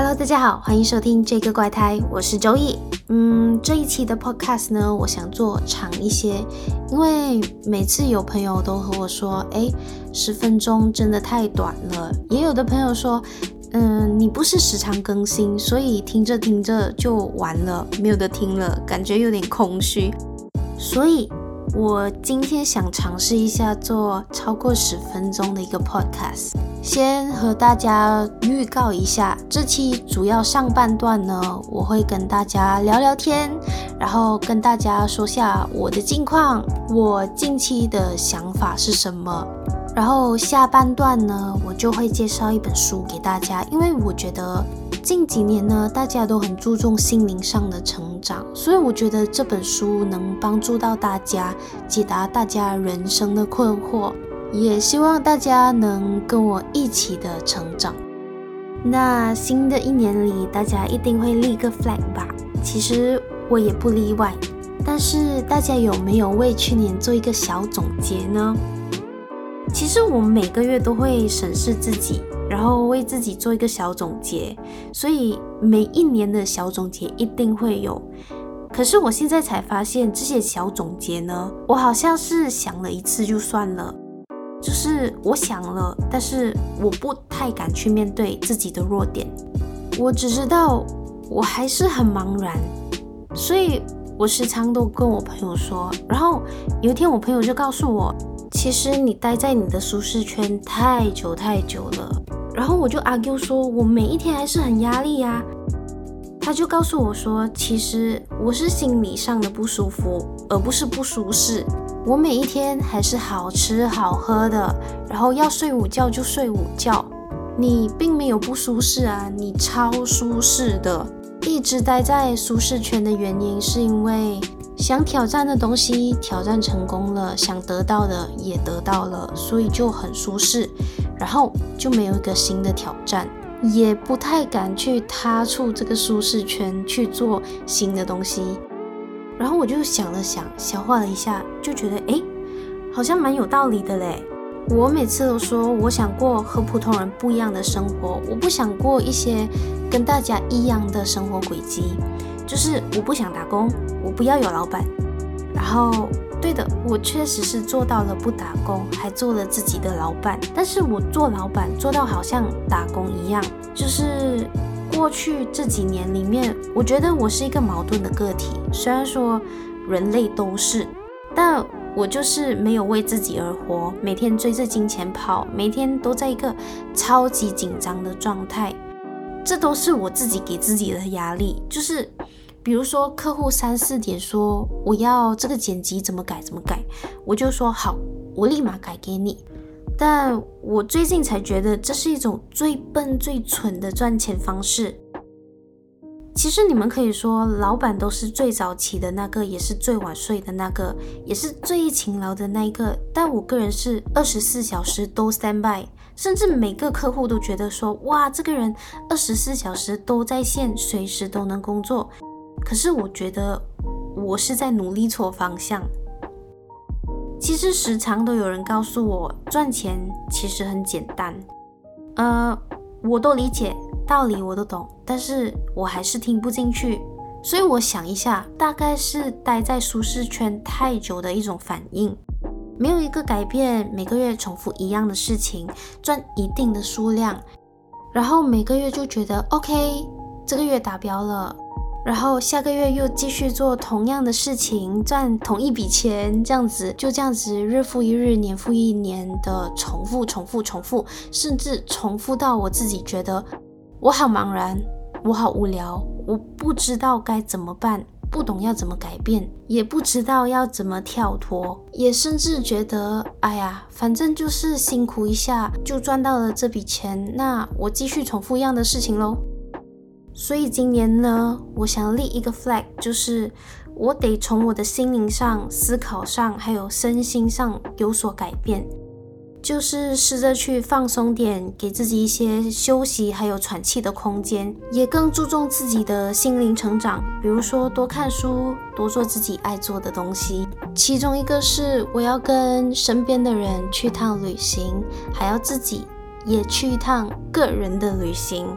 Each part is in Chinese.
Hello，大家好，欢迎收听这个怪胎，我是周易。嗯，这一期的 Podcast 呢，我想做长一些，因为每次有朋友都和我说，诶，十分钟真的太短了。也有的朋友说，嗯，你不是时常更新，所以听着听着就完了，没有得听了，感觉有点空虚，所以。我今天想尝试一下做超过十分钟的一个 podcast，先和大家预告一下，这期主要上半段呢，我会跟大家聊聊天，然后跟大家说下我的近况，我近期的想法是什么。然后下半段呢，我就会介绍一本书给大家，因为我觉得近几年呢，大家都很注重心灵上的成长，所以我觉得这本书能帮助到大家，解答大家人生的困惑，也希望大家能跟我一起的成长。那新的一年里，大家一定会立个 flag 吧？其实我也不例外，但是大家有没有为去年做一个小总结呢？其实我每个月都会审视自己，然后为自己做一个小总结，所以每一年的小总结一定会有。可是我现在才发现，这些小总结呢，我好像是想了一次就算了，就是我想了，但是我不太敢去面对自己的弱点。我只知道我还是很茫然，所以我时常都跟我朋友说。然后有一天，我朋友就告诉我。其实你待在你的舒适圈太久太久了，然后我就 argue 说，我每一天还是很压力呀。他就告诉我说，其实我是心理上的不舒服，而不是不舒适。我每一天还是好吃好喝的，然后要睡午觉就睡午觉。你并没有不舒适啊，你超舒适的。一直待在舒适圈的原因是因为。想挑战的东西挑战成功了，想得到的也得到了，所以就很舒适，然后就没有一个新的挑战，也不太敢去踏出这个舒适圈去做新的东西。然后我就想了想，消化了一下，就觉得诶，好像蛮有道理的嘞。我每次都说，我想过和普通人不一样的生活，我不想过一些跟大家一样的生活轨迹。就是我不想打工，我不要有老板。然后，对的，我确实是做到了不打工，还做了自己的老板。但是我做老板做到好像打工一样。就是过去这几年里面，我觉得我是一个矛盾的个体。虽然说人类都是，但我就是没有为自己而活，每天追着金钱跑，每天都在一个超级紧张的状态。这都是我自己给自己的压力，就是。比如说，客户三四点说我要这个剪辑怎么改怎么改，我就说好，我立马改给你。但我最近才觉得这是一种最笨最蠢的赚钱方式。其实你们可以说，老板都是最早起的那个，也是最晚睡的那个，也是最勤劳的那一个。但我个人是二十四小时都 stand by，甚至每个客户都觉得说，哇，这个人二十四小时都在线，随时都能工作。可是我觉得我是在努力错方向。其实时常都有人告诉我，赚钱其实很简单。呃，我都理解，道理我都懂，但是我还是听不进去。所以我想一下，大概是待在舒适圈太久的一种反应，没有一个改变，每个月重复一样的事情，赚一定的数量，然后每个月就觉得 OK，这个月达标了。然后下个月又继续做同样的事情，赚同一笔钱，这样子就这样子日复一日，年复一年的重复、重复、重复，甚至重复到我自己觉得我好茫然，我好无聊，我不知道该怎么办，不懂要怎么改变，也不知道要怎么跳脱，也甚至觉得哎呀，反正就是辛苦一下就赚到了这笔钱，那我继续重复一样的事情喽。所以今年呢，我想立一个 flag，就是我得从我的心灵上、思考上，还有身心上有所改变，就是试着去放松点，给自己一些休息还有喘气的空间，也更注重自己的心灵成长，比如说多看书，多做自己爱做的东西。其中一个是我要跟身边的人去趟旅行，还要自己也去一趟个人的旅行。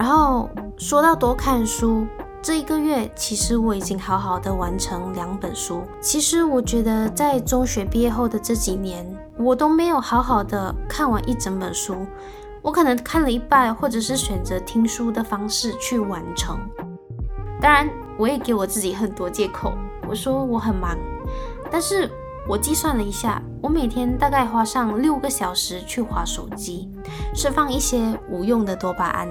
然后说到多看书，这一个月其实我已经好好的完成两本书。其实我觉得在中学毕业后的这几年，我都没有好好的看完一整本书，我可能看了一半，或者是选择听书的方式去完成。当然，我也给我自己很多借口，我说我很忙，但是我计算了一下，我每天大概花上六个小时去划手机，释放一些无用的多巴胺。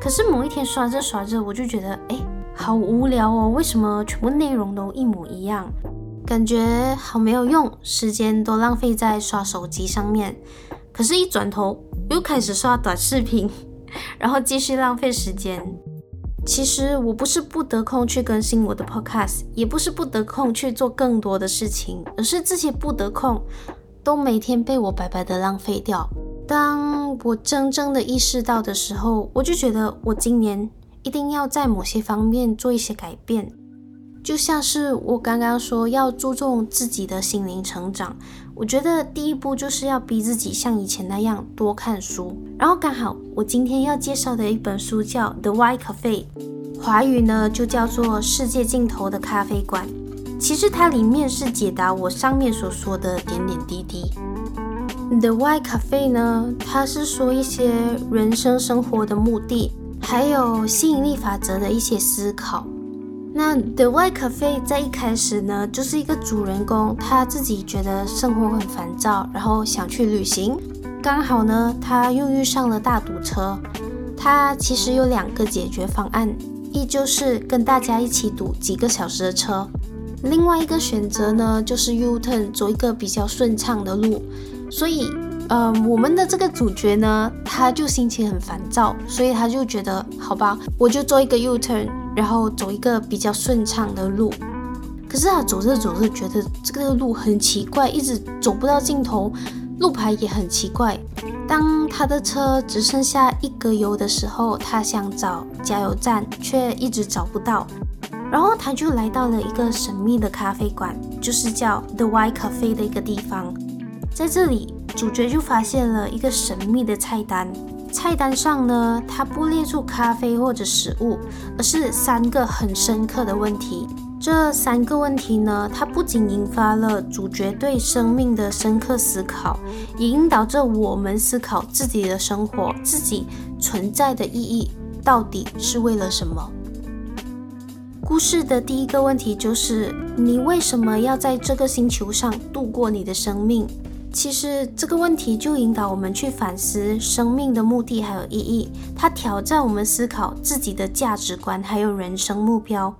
可是某一天刷着刷着，我就觉得，哎，好无聊哦！为什么全部内容都一模一样？感觉好没有用，时间都浪费在刷手机上面。可是，一转头又开始刷短视频，然后继续浪费时间。其实我不是不得空去更新我的 podcast，也不是不得空去做更多的事情，而是这些不得空都每天被我白白的浪费掉。当我真正的意识到的时候，我就觉得我今年一定要在某些方面做一些改变。就像是我刚刚说要注重自己的心灵成长，我觉得第一步就是要逼自己像以前那样多看书。然后刚好我今天要介绍的一本书叫《The Why Cafe》，华语呢就叫做《世界尽头的咖啡馆》。其实它里面是解答我上面所说的点点滴滴。The Why Cafe 呢，它是说一些人生生活的目的，还有吸引力法则的一些思考。那 The Why Cafe 在一开始呢，就是一个主人公，他自己觉得生活很烦躁，然后想去旅行。刚好呢，他又遇上了大堵车。他其实有两个解决方案，一就是跟大家一起堵几个小时的车，另外一个选择呢，就是 U-turn 走一个比较顺畅的路。所以，呃，我们的这个主角呢，他就心情很烦躁，所以他就觉得，好吧，我就做一个 U-turn，然后走一个比较顺畅的路。可是他走着走着，觉得这个路很奇怪，一直走不到尽头，路牌也很奇怪。当他的车只剩下一格油的时候，他想找加油站，却一直找不到。然后他就来到了一个神秘的咖啡馆，就是叫 The Why Cafe 的一个地方。在这里，主角就发现了一个神秘的菜单。菜单上呢，它不列出咖啡或者食物，而是三个很深刻的问题。这三个问题呢，它不仅引发了主角对生命的深刻思考，也引导着我们思考自己的生活、自己存在的意义到底是为了什么。故事的第一个问题就是：你为什么要在这个星球上度过你的生命？其实这个问题就引导我们去反思生命的目的还有意义，它挑战我们思考自己的价值观还有人生目标。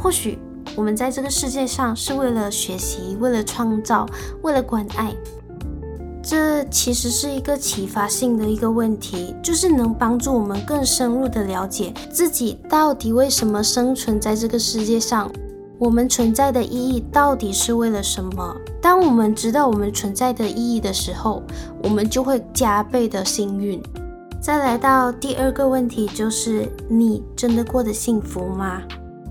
或许我们在这个世界上是为了学习，为了创造，为了关爱。这其实是一个启发性的一个问题，就是能帮助我们更深入的了解自己到底为什么生存在这个世界上。我们存在的意义到底是为了什么？当我们知道我们存在的意义的时候，我们就会加倍的幸运。再来到第二个问题，就是你真的过得幸福吗？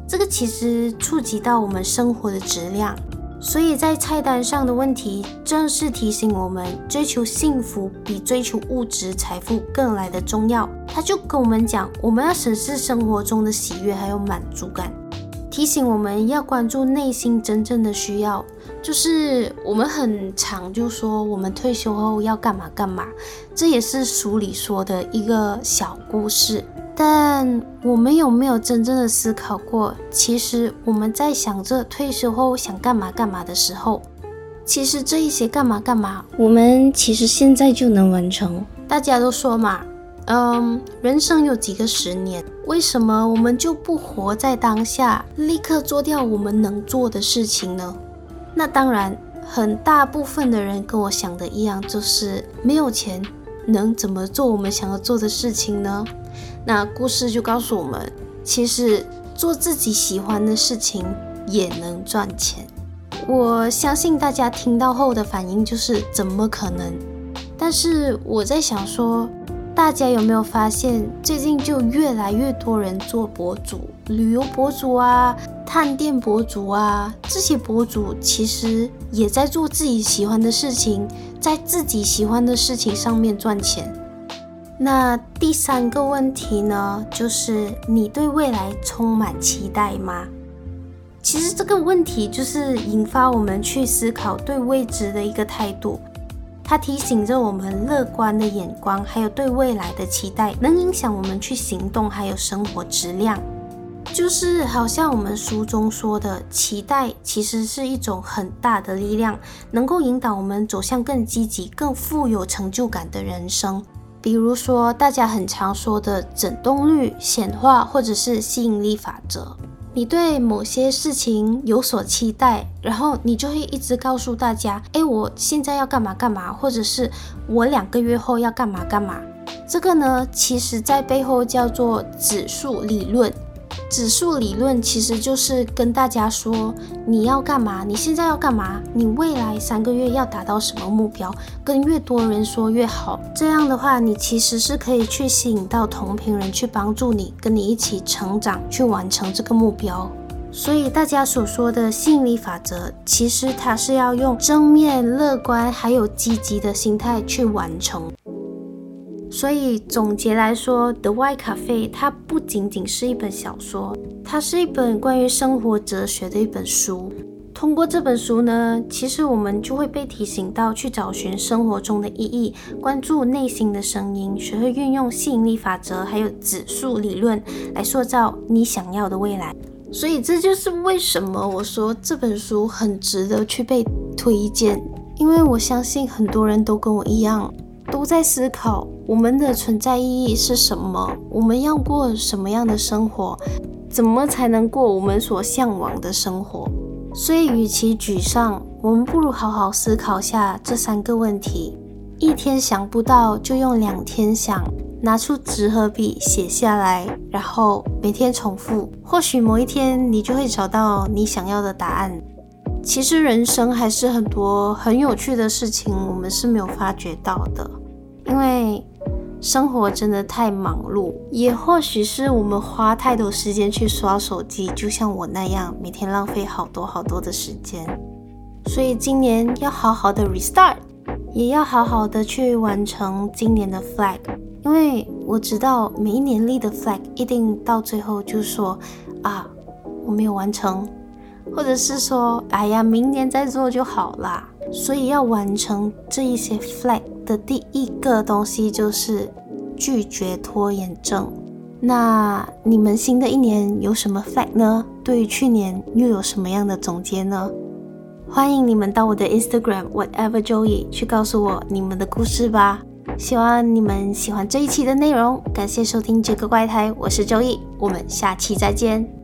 这个其实触及到我们生活的质量，所以在菜单上的问题正是提醒我们，追求幸福比追求物质财富更来的重要。他就跟我们讲，我们要审视生活中的喜悦还有满足感。提醒我们要关注内心真正的需要，就是我们很常就说我们退休后要干嘛干嘛，这也是书里说的一个小故事。但我们有没有真正的思考过？其实我们在想着退休后想干嘛干嘛的时候，其实这一些干嘛干嘛，我们其实现在就能完成。大家都说嘛。嗯，人生有几个十年？为什么我们就不活在当下，立刻做掉我们能做的事情呢？那当然，很大部分的人跟我想的一样，就是没有钱，能怎么做我们想要做的事情呢？那故事就告诉我们，其实做自己喜欢的事情也能赚钱。我相信大家听到后的反应就是怎么可能？但是我在想说。大家有没有发现，最近就越来越多人做博主，旅游博主啊、探店博主啊，这些博主其实也在做自己喜欢的事情，在自己喜欢的事情上面赚钱。那第三个问题呢，就是你对未来充满期待吗？其实这个问题就是引发我们去思考对未知的一个态度。它提醒着我们，乐观的眼光还有对未来的期待，能影响我们去行动，还有生活质量。就是好像我们书中说的，期待其实是一种很大的力量，能够引导我们走向更积极、更富有成就感的人生。比如说，大家很常说的振动率显化，或者是吸引力法则。你对某些事情有所期待，然后你就会一直告诉大家：“哎，我现在要干嘛干嘛，或者是我两个月后要干嘛干嘛。”这个呢，其实在背后叫做指数理论。指数理论其实就是跟大家说，你要干嘛，你现在要干嘛，你未来三个月要达到什么目标，跟越多人说越好。这样的话，你其实是可以去吸引到同频人去帮助你，跟你一起成长，去完成这个目标。所以大家所说的吸引力法则，其实它是要用正面、乐观还有积极的心态去完成。所以总结来说，《The Why Cafe》它不仅仅是一本小说，它是一本关于生活哲学的一本书。通过这本书呢，其实我们就会被提醒到去找寻生活中的意义，关注内心的声音，学会运用吸引力法则还有指数理论来塑造你想要的未来。所以这就是为什么我说这本书很值得去被推荐，因为我相信很多人都跟我一样。都在思考我们的存在意义是什么？我们要过什么样的生活？怎么才能过我们所向往的生活？所以，与其沮丧，我们不如好好思考下这三个问题。一天想不到，就用两天想，拿出纸和笔写下来，然后每天重复。或许某一天，你就会找到你想要的答案。其实人生还是很多很有趣的事情，我们是没有发觉到的，因为生活真的太忙碌，也或许是我们花太多时间去刷手机，就像我那样，每天浪费好多好多的时间。所以今年要好好的 restart，也要好好的去完成今年的 flag，因为我知道每一年立的 flag 一定到最后就说啊，我没有完成。或者是说，哎呀，明年再做就好啦。所以要完成这一些 flag 的第一个东西就是拒绝拖延症。那你们新的一年有什么 flag 呢？对于去年又有什么样的总结呢？欢迎你们到我的 Instagram whatever Joey 去告诉我你们的故事吧。希望你们喜欢这一期的内容。感谢收听这个怪胎，我是 Joey，我们下期再见。